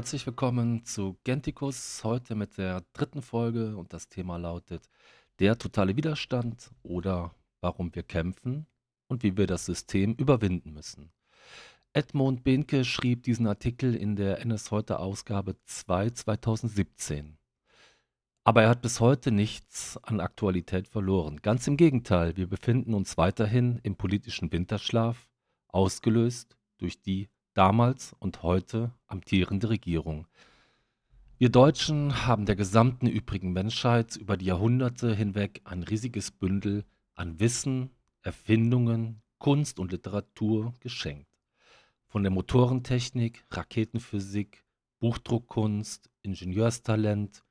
Herzlich willkommen zu Genticus, heute mit der dritten Folge und das Thema lautet der totale Widerstand oder warum wir kämpfen und wie wir das System überwinden müssen. Edmund Behnke schrieb diesen Artikel in der NS Heute Ausgabe 2 2017. Aber er hat bis heute nichts an Aktualität verloren. Ganz im Gegenteil, wir befinden uns weiterhin im politischen Winterschlaf, ausgelöst durch die damals und heute amtierende Regierung. Wir Deutschen haben der gesamten übrigen Menschheit über die Jahrhunderte hinweg ein riesiges Bündel an Wissen, Erfindungen, Kunst und Literatur geschenkt. Von der Motorentechnik, Raketenphysik, Buchdruckkunst, Ingenieurstalent,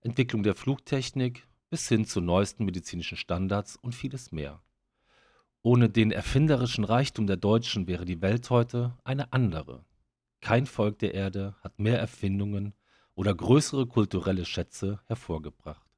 Entwicklung der Flugtechnik bis hin zu neuesten medizinischen Standards und vieles mehr. Ohne den erfinderischen Reichtum der Deutschen wäre die Welt heute eine andere. Kein Volk der Erde hat mehr Erfindungen oder größere kulturelle Schätze hervorgebracht.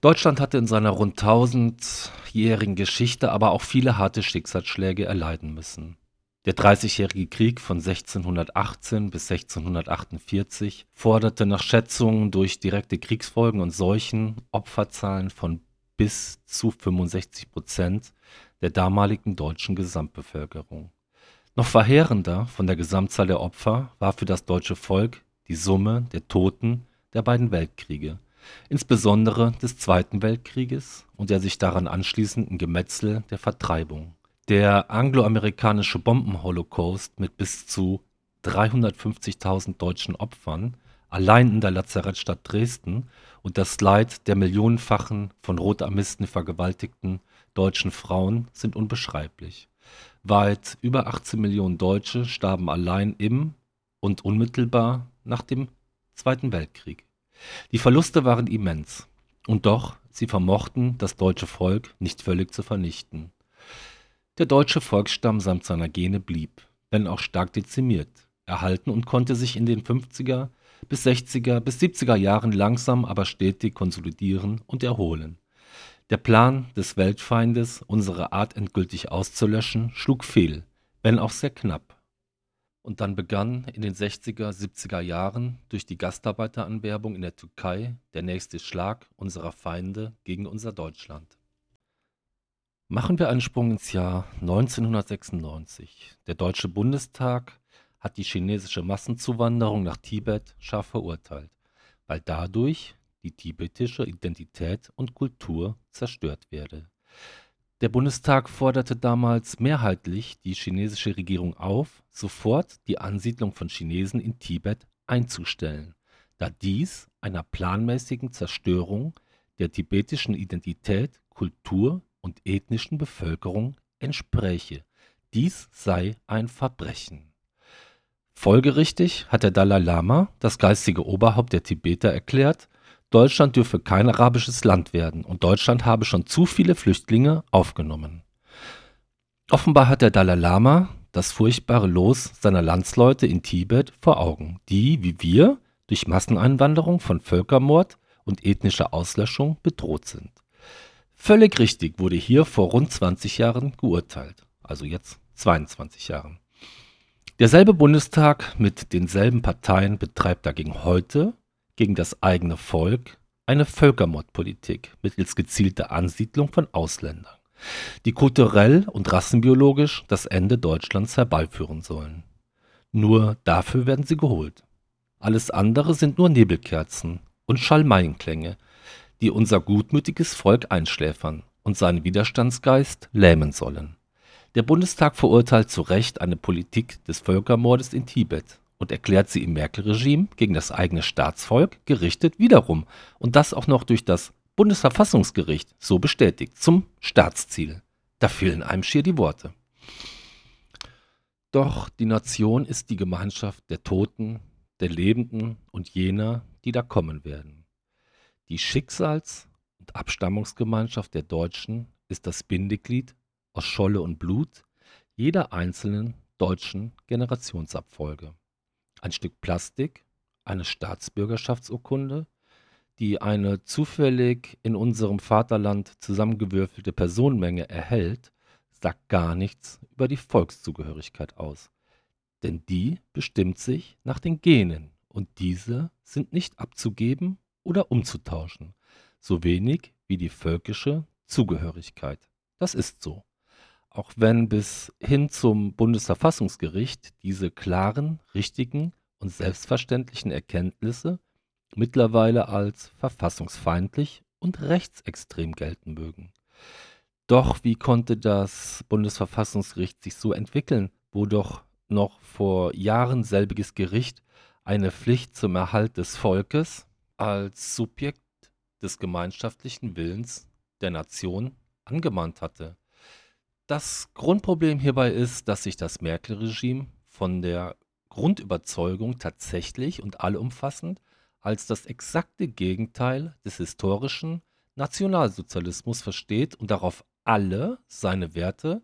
Deutschland hatte in seiner rund tausendjährigen Geschichte aber auch viele harte Schicksalsschläge erleiden müssen. Der Dreißigjährige Krieg von 1618 bis 1648 forderte nach Schätzungen durch direkte Kriegsfolgen und Seuchen Opferzahlen von bis zu 65 Prozent der damaligen deutschen Gesamtbevölkerung. Noch verheerender von der Gesamtzahl der Opfer war für das deutsche Volk die Summe der Toten der beiden Weltkriege, insbesondere des Zweiten Weltkrieges und der sich daran anschließenden Gemetzel der Vertreibung. Der angloamerikanische Bombenholocaust mit bis zu 350.000 deutschen Opfern allein in der Lazarettstadt Dresden und das Leid der millionenfachen von Rotarmisten vergewaltigten deutschen Frauen sind unbeschreiblich. Weit über 18 Millionen Deutsche starben allein im und unmittelbar nach dem Zweiten Weltkrieg. Die Verluste waren immens. Und doch, sie vermochten das deutsche Volk nicht völlig zu vernichten. Der deutsche Volksstamm samt seiner Gene blieb, wenn auch stark dezimiert, erhalten und konnte sich in den 50er bis 60er bis 70er Jahren langsam aber stetig konsolidieren und erholen. Der Plan des Weltfeindes, unsere Art endgültig auszulöschen, schlug fehl, wenn auch sehr knapp. Und dann begann in den 60er, 70er Jahren durch die Gastarbeiteranwerbung in der Türkei der nächste Schlag unserer Feinde gegen unser Deutschland. Machen wir einen Sprung ins Jahr 1996. Der Deutsche Bundestag hat die chinesische Massenzuwanderung nach Tibet scharf verurteilt, weil dadurch die tibetische Identität und Kultur zerstört werde. Der Bundestag forderte damals mehrheitlich die chinesische Regierung auf, sofort die Ansiedlung von Chinesen in Tibet einzustellen, da dies einer planmäßigen Zerstörung der tibetischen Identität, Kultur und ethnischen Bevölkerung entspräche. Dies sei ein Verbrechen. Folgerichtig hat der Dalai Lama, das geistige Oberhaupt der Tibeter, erklärt, Deutschland dürfe kein arabisches Land werden und Deutschland habe schon zu viele Flüchtlinge aufgenommen. Offenbar hat der Dalai Lama das furchtbare Los seiner Landsleute in Tibet vor Augen, die, wie wir, durch Masseneinwanderung von Völkermord und ethnischer Auslöschung bedroht sind. Völlig richtig wurde hier vor rund 20 Jahren geurteilt, also jetzt 22 Jahren. Derselbe Bundestag mit denselben Parteien betreibt dagegen heute gegen das eigene Volk eine Völkermordpolitik mittels gezielter Ansiedlung von Ausländern, die kulturell und rassenbiologisch das Ende Deutschlands herbeiführen sollen. Nur dafür werden sie geholt. Alles andere sind nur Nebelkerzen und Schalmeienklänge, die unser gutmütiges Volk einschläfern und seinen Widerstandsgeist lähmen sollen. Der Bundestag verurteilt zu Recht eine Politik des Völkermordes in Tibet und erklärt sie im Merkel-Regime gegen das eigene Staatsvolk gerichtet wiederum und das auch noch durch das Bundesverfassungsgericht so bestätigt zum Staatsziel. Da fehlen einem schier die Worte. Doch die Nation ist die Gemeinschaft der Toten, der Lebenden und jener, die da kommen werden. Die Schicksals- und Abstammungsgemeinschaft der Deutschen ist das Bindeglied aus Scholle und Blut jeder einzelnen deutschen Generationsabfolge ein Stück Plastik, eine Staatsbürgerschaftsurkunde, die eine zufällig in unserem Vaterland zusammengewürfelte Personenmenge erhält, sagt gar nichts über die Volkszugehörigkeit aus. Denn die bestimmt sich nach den Genen und diese sind nicht abzugeben oder umzutauschen, so wenig wie die völkische Zugehörigkeit. Das ist so. Auch wenn bis hin zum Bundesverfassungsgericht diese klaren, richtigen und selbstverständlichen Erkenntnisse mittlerweile als verfassungsfeindlich und rechtsextrem gelten mögen. Doch wie konnte das Bundesverfassungsgericht sich so entwickeln, wo doch noch vor Jahren selbiges Gericht eine Pflicht zum Erhalt des Volkes als Subjekt des gemeinschaftlichen Willens der Nation angemahnt hatte. Das Grundproblem hierbei ist, dass sich das Merkel-Regime von der Grundüberzeugung tatsächlich und allumfassend als das exakte Gegenteil des historischen Nationalsozialismus versteht und darauf alle seine Werte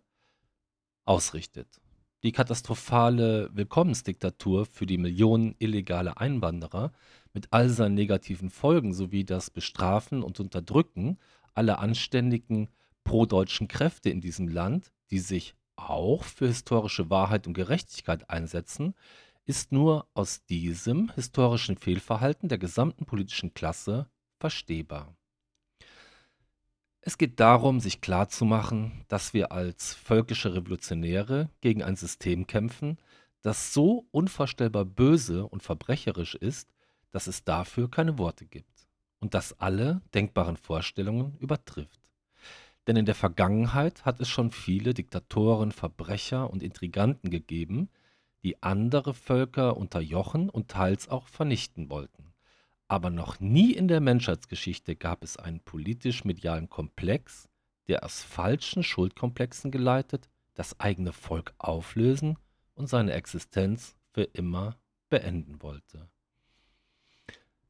ausrichtet. Die katastrophale Willkommensdiktatur für die Millionen illegale Einwanderer mit all seinen negativen Folgen sowie das Bestrafen und Unterdrücken aller anständigen prodeutschen Kräfte in diesem Land, die sich auch für historische Wahrheit und Gerechtigkeit einsetzen, ist nur aus diesem historischen Fehlverhalten der gesamten politischen Klasse verstehbar. Es geht darum, sich klarzumachen, dass wir als völkische Revolutionäre gegen ein System kämpfen, das so unvorstellbar böse und verbrecherisch ist, dass es dafür keine Worte gibt und das alle denkbaren Vorstellungen übertrifft. Denn in der Vergangenheit hat es schon viele Diktatoren, Verbrecher und Intriganten gegeben, die andere Völker unterjochen und teils auch vernichten wollten. Aber noch nie in der Menschheitsgeschichte gab es einen politisch-medialen Komplex, der aus falschen Schuldkomplexen geleitet das eigene Volk auflösen und seine Existenz für immer beenden wollte.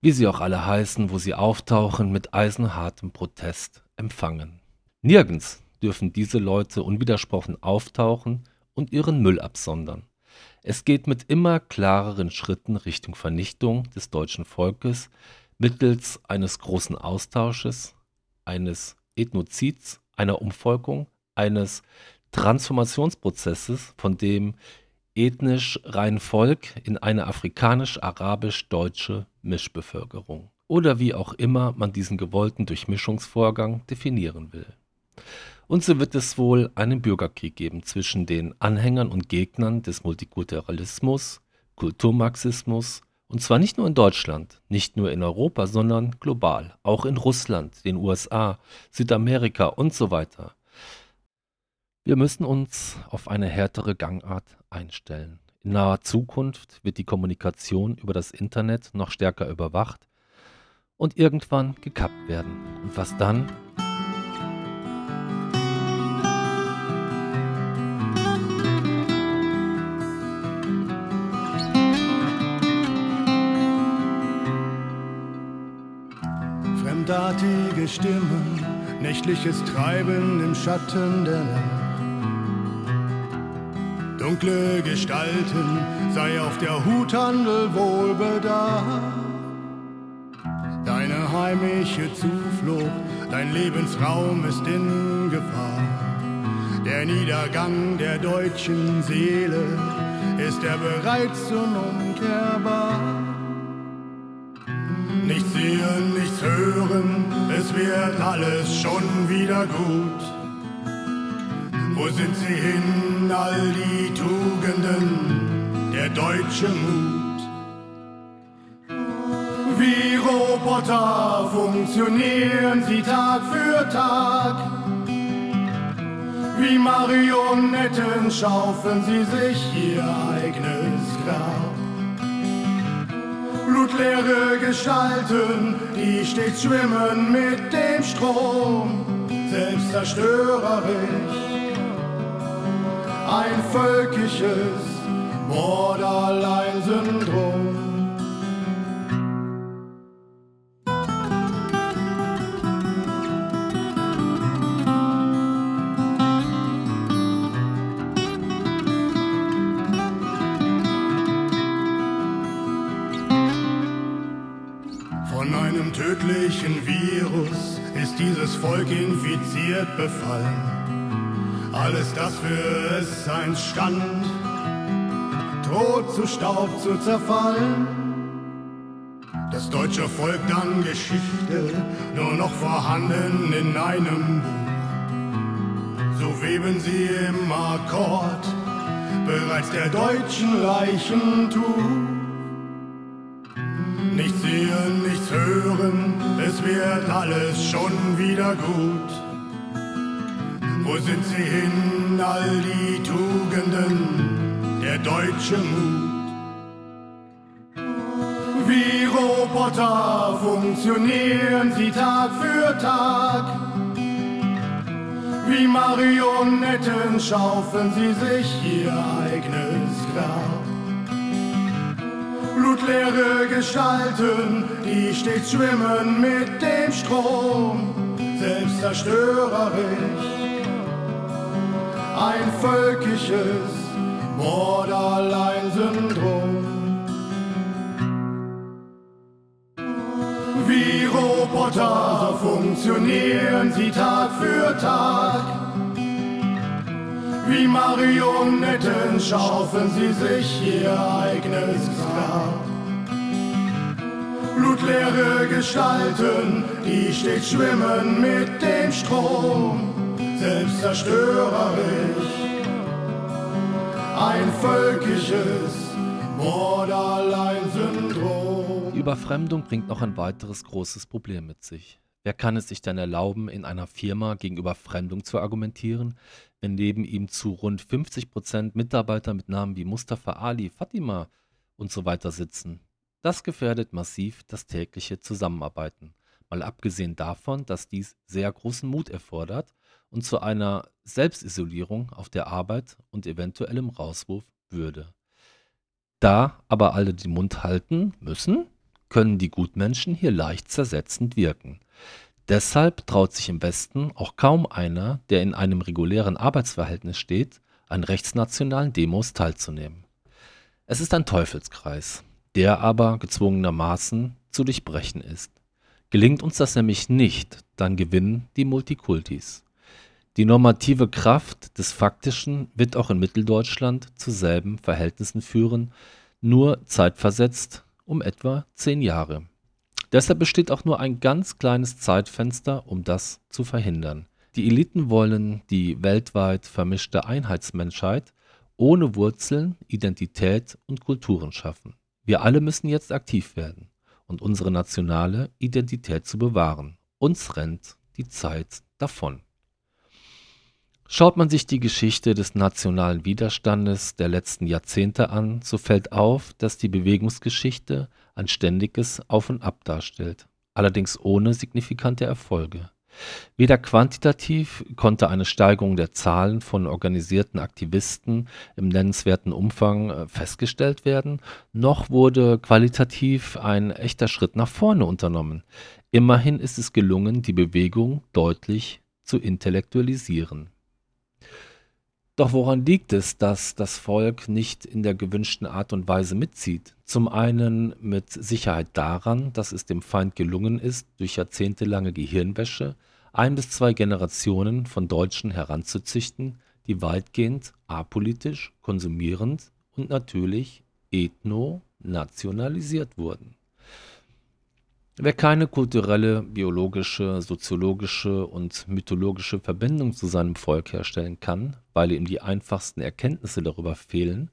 Wie sie auch alle heißen, wo sie auftauchen, mit eisenhartem Protest empfangen. Nirgends dürfen diese Leute unwidersprochen auftauchen und ihren Müll absondern. Es geht mit immer klareren Schritten Richtung Vernichtung des deutschen Volkes mittels eines großen Austausches, eines Ethnozids, einer Umvolkung, eines Transformationsprozesses von dem ethnisch reinen Volk in eine afrikanisch-arabisch-deutsche Mischbevölkerung oder wie auch immer man diesen gewollten Durchmischungsvorgang definieren will. Und so wird es wohl einen Bürgerkrieg geben zwischen den Anhängern und Gegnern des Multikulturalismus, Kulturmarxismus, und zwar nicht nur in Deutschland, nicht nur in Europa, sondern global, auch in Russland, den USA, Südamerika und so weiter. Wir müssen uns auf eine härtere Gangart einstellen. In naher Zukunft wird die Kommunikation über das Internet noch stärker überwacht und irgendwann gekappt werden. Und was dann? Fremdartige Stimmen, nächtliches Treiben im Schatten der Nacht. Dunkle Gestalten, sei auf der Hut, handel wohlbedacht. Deine heimische Zuflucht, dein Lebensraum ist in Gefahr. Der Niedergang der deutschen Seele ist er bereits unumkehrbar. Nichts sehen, nichts hören, es wird alles schon wieder gut. Wo sind sie hin, all die Tugenden, der deutsche Mut? Wie Roboter funktionieren sie Tag für Tag. Wie Marionetten schaufeln sie sich ihr eigenes Grab blutleere Gestalten, die stets schwimmen mit dem Strom, selbstzerstörerisch. Ein völkisches Borderline-Syndrom. Dieses Volk infiziert befallen. Alles, das für es einst stand, droht zu Staub zu zerfallen. das deutsche Volk dann Geschichte, nur noch vorhanden in einem Buch. So weben sie im Akkord bereits der deutschen Leichentuch. Alles schon wieder gut. Wo sind sie hin, all die Tugenden, der deutsche Mut? Wie Roboter funktionieren sie Tag für Tag. Wie Marionetten schaufeln sie sich ihr eigenes Grab. Blutleere Gestalten, die stets schwimmen mit dem Strom, selbstzerstörerisch. Ein völkisches Borderline-Syndrom. Wie Roboter funktionieren sie Tag für Tag. Wie Marionetten schaufeln sie sich ihr eigenes Grab. Blutleere Gestalten, die stets schwimmen mit dem Strom, selbstzerstörerisch. Ein völkisches Borderline-Syndrom. Die Überfremdung bringt noch ein weiteres großes Problem mit sich. Wer kann es sich denn erlauben, in einer Firma gegen Überfremdung zu argumentieren, wenn neben ihm zu rund 50 Prozent Mitarbeiter mit Namen wie Mustafa Ali, Fatima und so weiter sitzen? Das gefährdet massiv das tägliche Zusammenarbeiten. Mal abgesehen davon, dass dies sehr großen Mut erfordert und zu einer Selbstisolierung auf der Arbeit und eventuellem Rauswurf würde. Da aber alle den Mund halten müssen, können die Gutmenschen hier leicht zersetzend wirken. Deshalb traut sich im Westen auch kaum einer, der in einem regulären Arbeitsverhältnis steht, an rechtsnationalen Demos teilzunehmen. Es ist ein Teufelskreis, der aber gezwungenermaßen zu durchbrechen ist. Gelingt uns das nämlich nicht, dann gewinnen die Multikultis. Die normative Kraft des Faktischen wird auch in Mitteldeutschland zu selben Verhältnissen führen, nur zeitversetzt um etwa zehn Jahre. Deshalb besteht auch nur ein ganz kleines Zeitfenster, um das zu verhindern. Die Eliten wollen die weltweit vermischte Einheitsmenschheit ohne Wurzeln, Identität und Kulturen schaffen. Wir alle müssen jetzt aktiv werden und unsere nationale Identität zu bewahren. Uns rennt die Zeit davon. Schaut man sich die Geschichte des nationalen Widerstandes der letzten Jahrzehnte an, so fällt auf, dass die Bewegungsgeschichte ein ständiges Auf und Ab darstellt, allerdings ohne signifikante Erfolge. Weder quantitativ konnte eine Steigerung der Zahlen von organisierten Aktivisten im nennenswerten Umfang äh, festgestellt werden, noch wurde qualitativ ein echter Schritt nach vorne unternommen. Immerhin ist es gelungen, die Bewegung deutlich zu intellektualisieren. Doch woran liegt es, dass das Volk nicht in der gewünschten Art und Weise mitzieht? Zum einen mit Sicherheit daran, dass es dem Feind gelungen ist, durch jahrzehntelange Gehirnwäsche ein bis zwei Generationen von Deutschen heranzuzüchten, die weitgehend apolitisch, konsumierend und natürlich ethno-nationalisiert wurden. Wer keine kulturelle, biologische, soziologische und mythologische Verbindung zu seinem Volk herstellen kann, weil ihm die einfachsten Erkenntnisse darüber fehlen,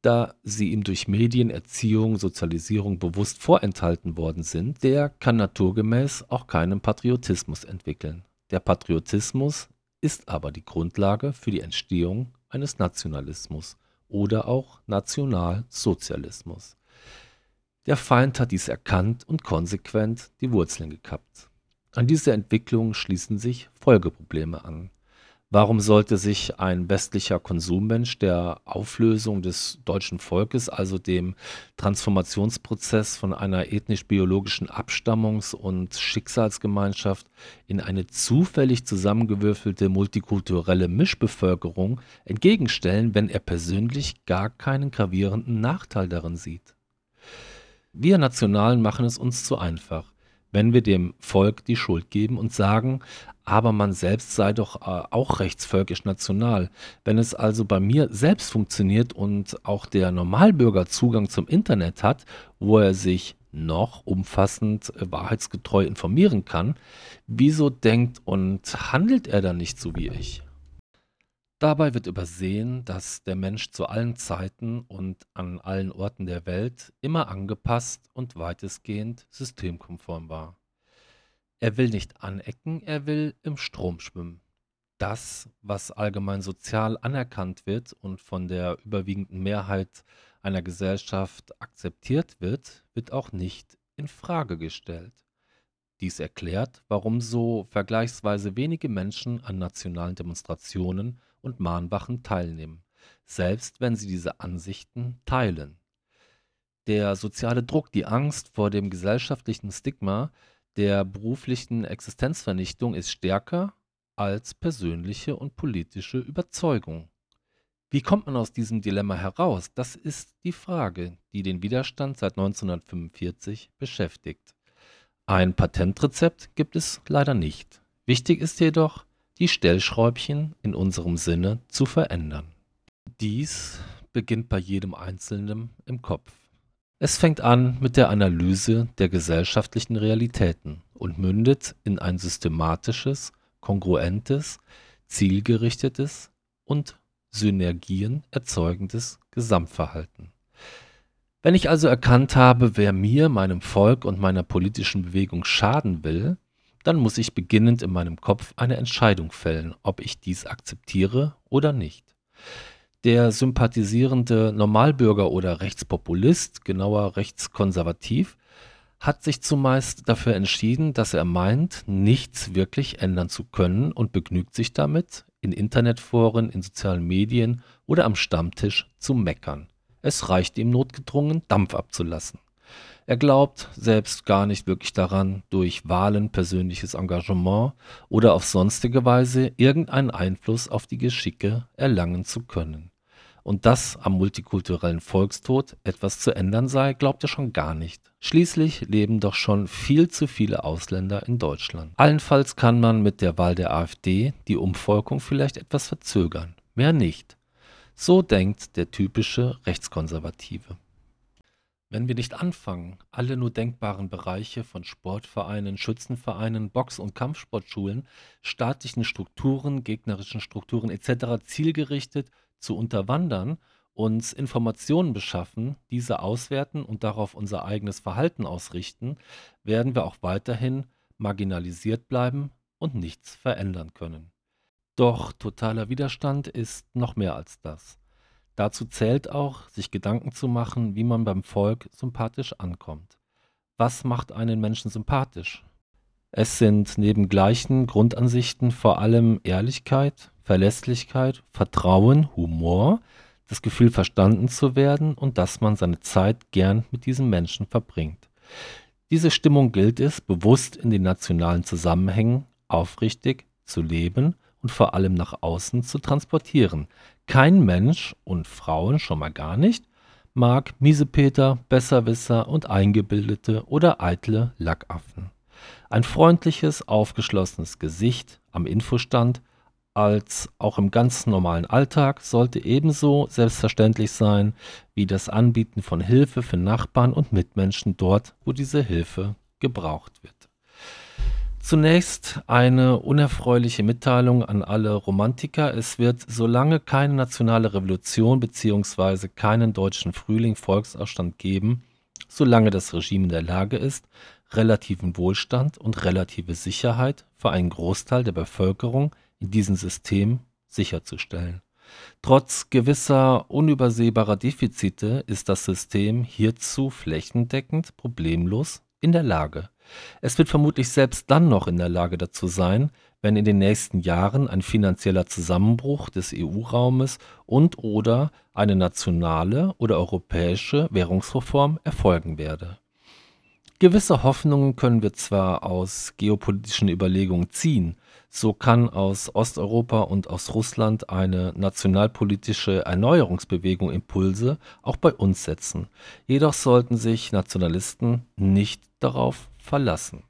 da sie ihm durch Medien, Erziehung, Sozialisierung bewusst vorenthalten worden sind, der kann naturgemäß auch keinen Patriotismus entwickeln. Der Patriotismus ist aber die Grundlage für die Entstehung eines Nationalismus oder auch Nationalsozialismus. Der Feind hat dies erkannt und konsequent die Wurzeln gekappt. An diese Entwicklung schließen sich Folgeprobleme an. Warum sollte sich ein westlicher Konsummensch der Auflösung des deutschen Volkes, also dem Transformationsprozess von einer ethnisch-biologischen Abstammungs- und Schicksalsgemeinschaft in eine zufällig zusammengewürfelte multikulturelle Mischbevölkerung entgegenstellen, wenn er persönlich gar keinen gravierenden Nachteil darin sieht? Wir Nationalen machen es uns zu einfach, wenn wir dem Volk die Schuld geben und sagen, aber man selbst sei doch äh, auch rechtsvölkisch national. Wenn es also bei mir selbst funktioniert und auch der Normalbürger Zugang zum Internet hat, wo er sich noch umfassend äh, wahrheitsgetreu informieren kann, wieso denkt und handelt er dann nicht so wie ich? Dabei wird übersehen, dass der Mensch zu allen Zeiten und an allen Orten der Welt immer angepasst und weitestgehend systemkonform war. Er will nicht anecken, er will im Strom schwimmen. Das, was allgemein sozial anerkannt wird und von der überwiegenden Mehrheit einer Gesellschaft akzeptiert wird, wird auch nicht in Frage gestellt. Dies erklärt, warum so vergleichsweise wenige Menschen an nationalen Demonstrationen und Mahnwachen teilnehmen, selbst wenn sie diese Ansichten teilen. Der soziale Druck, die Angst vor dem gesellschaftlichen Stigma der beruflichen Existenzvernichtung ist stärker als persönliche und politische Überzeugung. Wie kommt man aus diesem Dilemma heraus? Das ist die Frage, die den Widerstand seit 1945 beschäftigt. Ein Patentrezept gibt es leider nicht. Wichtig ist jedoch, die Stellschräubchen in unserem Sinne zu verändern. Dies beginnt bei jedem Einzelnen im Kopf. Es fängt an mit der Analyse der gesellschaftlichen Realitäten und mündet in ein systematisches, kongruentes, zielgerichtetes und Synergien erzeugendes Gesamtverhalten. Wenn ich also erkannt habe, wer mir, meinem Volk und meiner politischen Bewegung schaden will, dann muss ich beginnend in meinem Kopf eine Entscheidung fällen, ob ich dies akzeptiere oder nicht. Der sympathisierende Normalbürger oder Rechtspopulist, genauer rechtskonservativ, hat sich zumeist dafür entschieden, dass er meint, nichts wirklich ändern zu können und begnügt sich damit, in Internetforen, in sozialen Medien oder am Stammtisch zu meckern. Es reicht ihm notgedrungen, Dampf abzulassen. Er glaubt selbst gar nicht wirklich daran, durch Wahlen, persönliches Engagement oder auf sonstige Weise irgendeinen Einfluss auf die Geschicke erlangen zu können. Und dass am multikulturellen Volkstod etwas zu ändern sei, glaubt er schon gar nicht. Schließlich leben doch schon viel zu viele Ausländer in Deutschland. Allenfalls kann man mit der Wahl der AfD die Umvolkung vielleicht etwas verzögern. Mehr nicht. So denkt der typische Rechtskonservative. Wenn wir nicht anfangen, alle nur denkbaren Bereiche von Sportvereinen, Schützenvereinen, Box- und Kampfsportschulen, staatlichen Strukturen, gegnerischen Strukturen etc. zielgerichtet zu unterwandern, uns Informationen beschaffen, diese auswerten und darauf unser eigenes Verhalten ausrichten, werden wir auch weiterhin marginalisiert bleiben und nichts verändern können. Doch totaler Widerstand ist noch mehr als das. Dazu zählt auch, sich Gedanken zu machen, wie man beim Volk sympathisch ankommt. Was macht einen Menschen sympathisch? Es sind neben gleichen Grundansichten vor allem Ehrlichkeit, Verlässlichkeit, Vertrauen, Humor, das Gefühl verstanden zu werden und dass man seine Zeit gern mit diesen Menschen verbringt. Diese Stimmung gilt es, bewusst in den nationalen Zusammenhängen aufrichtig zu leben und vor allem nach außen zu transportieren. Kein Mensch und Frauen schon mal gar nicht mag Miesepeter, Besserwisser und eingebildete oder eitle Lackaffen. Ein freundliches, aufgeschlossenes Gesicht am Infostand als auch im ganz normalen Alltag sollte ebenso selbstverständlich sein wie das Anbieten von Hilfe für Nachbarn und Mitmenschen dort, wo diese Hilfe gebraucht wird. Zunächst eine unerfreuliche Mitteilung an alle Romantiker. Es wird, solange keine nationale Revolution bzw. keinen deutschen Frühling Volksaufstand geben, solange das Regime in der Lage ist, relativen Wohlstand und relative Sicherheit für einen Großteil der Bevölkerung in diesem System sicherzustellen. Trotz gewisser unübersehbarer Defizite ist das System hierzu flächendeckend problemlos in der Lage. Es wird vermutlich selbst dann noch in der Lage dazu sein, wenn in den nächsten Jahren ein finanzieller Zusammenbruch des EU-Raumes und/oder eine nationale oder europäische Währungsreform erfolgen werde. Gewisse Hoffnungen können wir zwar aus geopolitischen Überlegungen ziehen, so kann aus Osteuropa und aus Russland eine nationalpolitische Erneuerungsbewegung Impulse auch bei uns setzen. Jedoch sollten sich Nationalisten nicht darauf verlassen.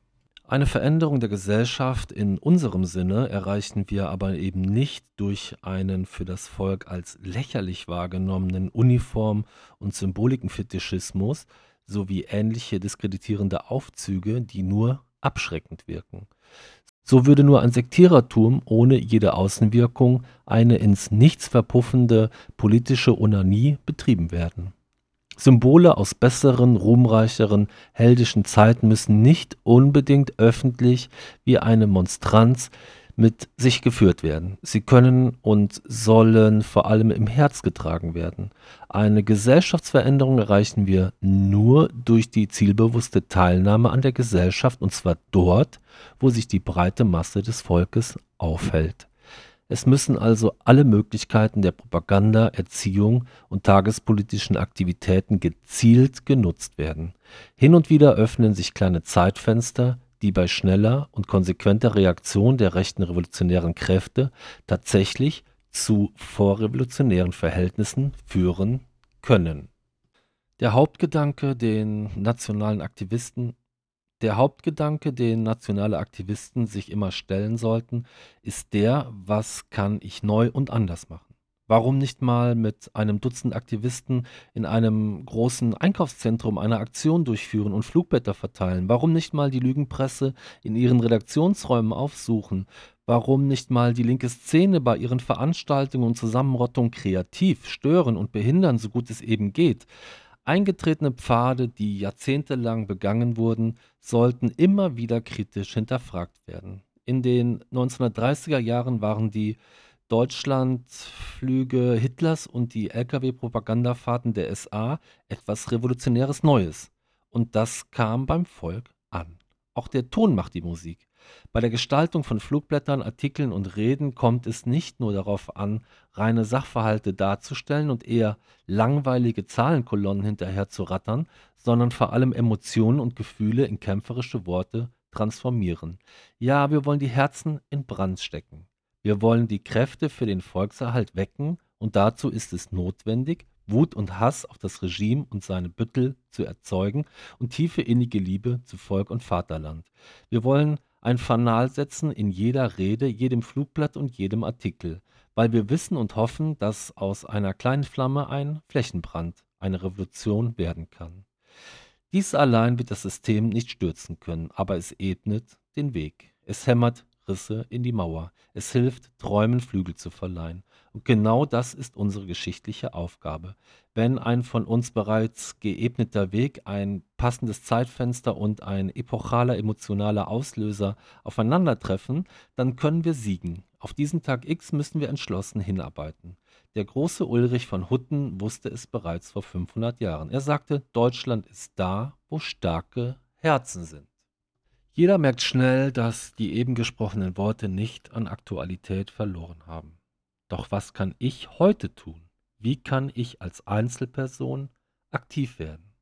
Eine Veränderung der Gesellschaft in unserem Sinne erreichen wir aber eben nicht durch einen für das Volk als lächerlich wahrgenommenen Uniform- und Symbolikenfetischismus, sowie ähnliche diskreditierende Aufzüge, die nur abschreckend wirken. So würde nur ein Sektierertum ohne jede Außenwirkung, eine ins Nichts verpuffende politische Onanie betrieben werden. Symbole aus besseren, ruhmreicheren, heldischen Zeiten müssen nicht unbedingt öffentlich wie eine Monstranz mit sich geführt werden. Sie können und sollen vor allem im Herz getragen werden. Eine Gesellschaftsveränderung erreichen wir nur durch die zielbewusste Teilnahme an der Gesellschaft, und zwar dort, wo sich die breite Masse des Volkes aufhält. Es müssen also alle Möglichkeiten der Propaganda, Erziehung und tagespolitischen Aktivitäten gezielt genutzt werden. Hin und wieder öffnen sich kleine Zeitfenster, die bei schneller und konsequenter Reaktion der rechten revolutionären Kräfte tatsächlich zu vorrevolutionären Verhältnissen führen können. Der Hauptgedanke, den nationalen Aktivisten der Hauptgedanke, den nationale Aktivisten sich immer stellen sollten, ist der: Was kann ich neu und anders machen? Warum nicht mal mit einem Dutzend Aktivisten in einem großen Einkaufszentrum eine Aktion durchführen und Flugblätter verteilen? Warum nicht mal die Lügenpresse in ihren Redaktionsräumen aufsuchen? Warum nicht mal die linke Szene bei ihren Veranstaltungen und Zusammenrottungen kreativ stören und behindern, so gut es eben geht? Eingetretene Pfade, die jahrzehntelang begangen wurden, sollten immer wieder kritisch hinterfragt werden. In den 1930er Jahren waren die Deutschlandflüge Hitlers und die Lkw-Propagandafahrten der SA etwas Revolutionäres Neues. Und das kam beim Volk an. Auch der Ton macht die Musik. Bei der Gestaltung von Flugblättern, Artikeln und Reden kommt es nicht nur darauf an, reine Sachverhalte darzustellen und eher langweilige Zahlenkolonnen hinterher zu rattern, sondern vor allem Emotionen und Gefühle in kämpferische Worte transformieren. Ja, wir wollen die Herzen in Brand stecken. Wir wollen die Kräfte für den Volkserhalt wecken und dazu ist es notwendig, Wut und Hass auf das Regime und seine Büttel zu erzeugen und tiefe innige Liebe zu Volk und Vaterland. Wir wollen ein Fanal setzen in jeder Rede, jedem Flugblatt und jedem Artikel, weil wir wissen und hoffen, dass aus einer kleinen Flamme ein Flächenbrand, eine Revolution werden kann. Dies allein wird das System nicht stürzen können, aber es ebnet den Weg. Es hämmert Risse in die Mauer. Es hilft, Träumen Flügel zu verleihen. Und genau das ist unsere geschichtliche Aufgabe. Wenn ein von uns bereits geebneter Weg, ein passendes Zeitfenster und ein epochaler emotionaler Auslöser aufeinandertreffen, dann können wir siegen. Auf diesen Tag X müssen wir entschlossen hinarbeiten. Der große Ulrich von Hutten wusste es bereits vor 500 Jahren. Er sagte, Deutschland ist da, wo starke Herzen sind. Jeder merkt schnell, dass die eben gesprochenen Worte nicht an Aktualität verloren haben. Doch was kann ich heute tun? Wie kann ich als Einzelperson aktiv werden?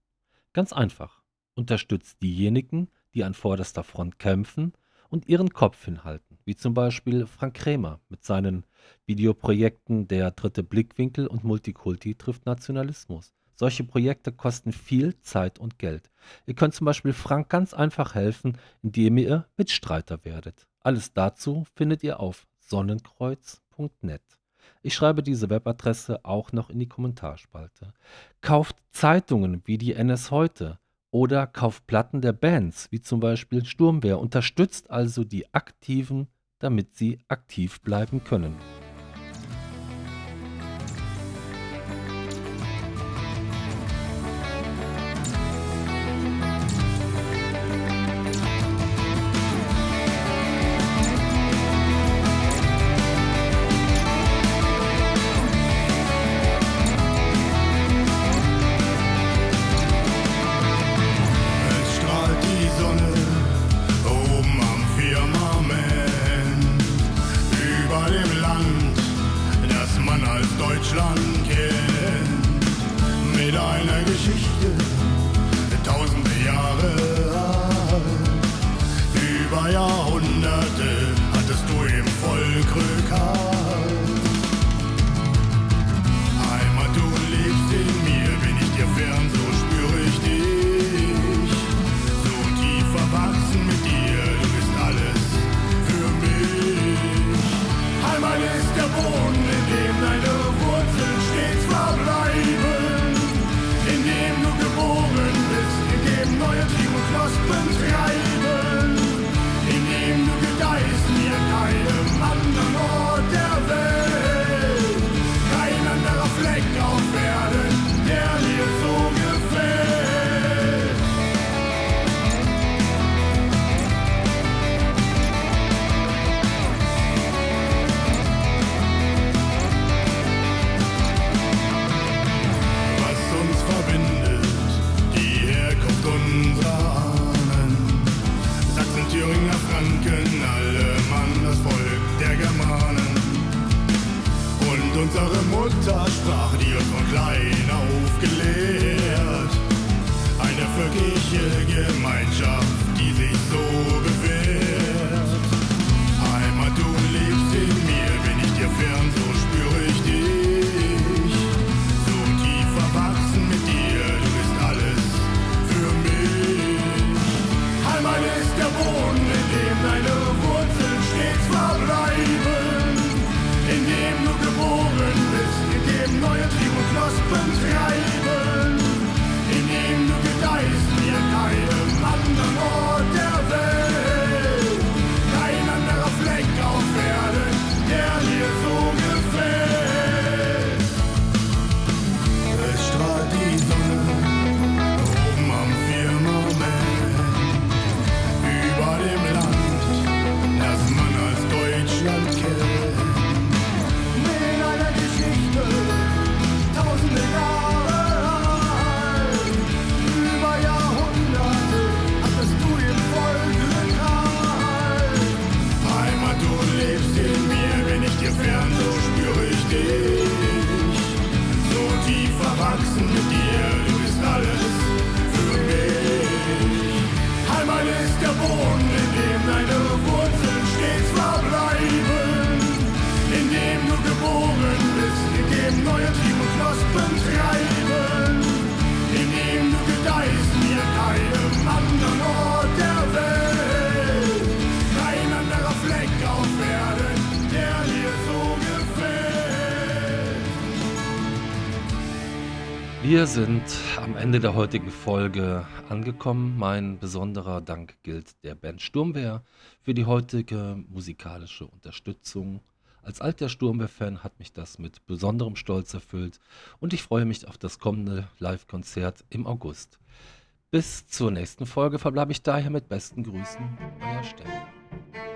Ganz einfach. Unterstützt diejenigen, die an vorderster Front kämpfen und ihren Kopf hinhalten, wie zum Beispiel Frank Krämer mit seinen Videoprojekten Der dritte Blickwinkel und Multikulti trifft Nationalismus. Solche Projekte kosten viel Zeit und Geld. Ihr könnt zum Beispiel Frank ganz einfach helfen, indem ihr Mitstreiter werdet. Alles dazu findet ihr auf sonnenkreuz.net. Ich schreibe diese Webadresse auch noch in die Kommentarspalte. Kauft Zeitungen wie die NS heute oder kauft Platten der Bands wie zum Beispiel Sturmwehr. Unterstützt also die Aktiven, damit sie aktiv bleiben können. Mutter die uns von klein auf gelehrt. Eine Völkische happens. Wir sind am Ende der heutigen Folge angekommen. Mein besonderer Dank gilt der Band Sturmwehr für die heutige musikalische Unterstützung. Als alter Sturmwehr-Fan hat mich das mit besonderem Stolz erfüllt und ich freue mich auf das kommende Live-Konzert im August. Bis zur nächsten Folge verbleibe ich daher mit besten Grüßen, euer Stefan.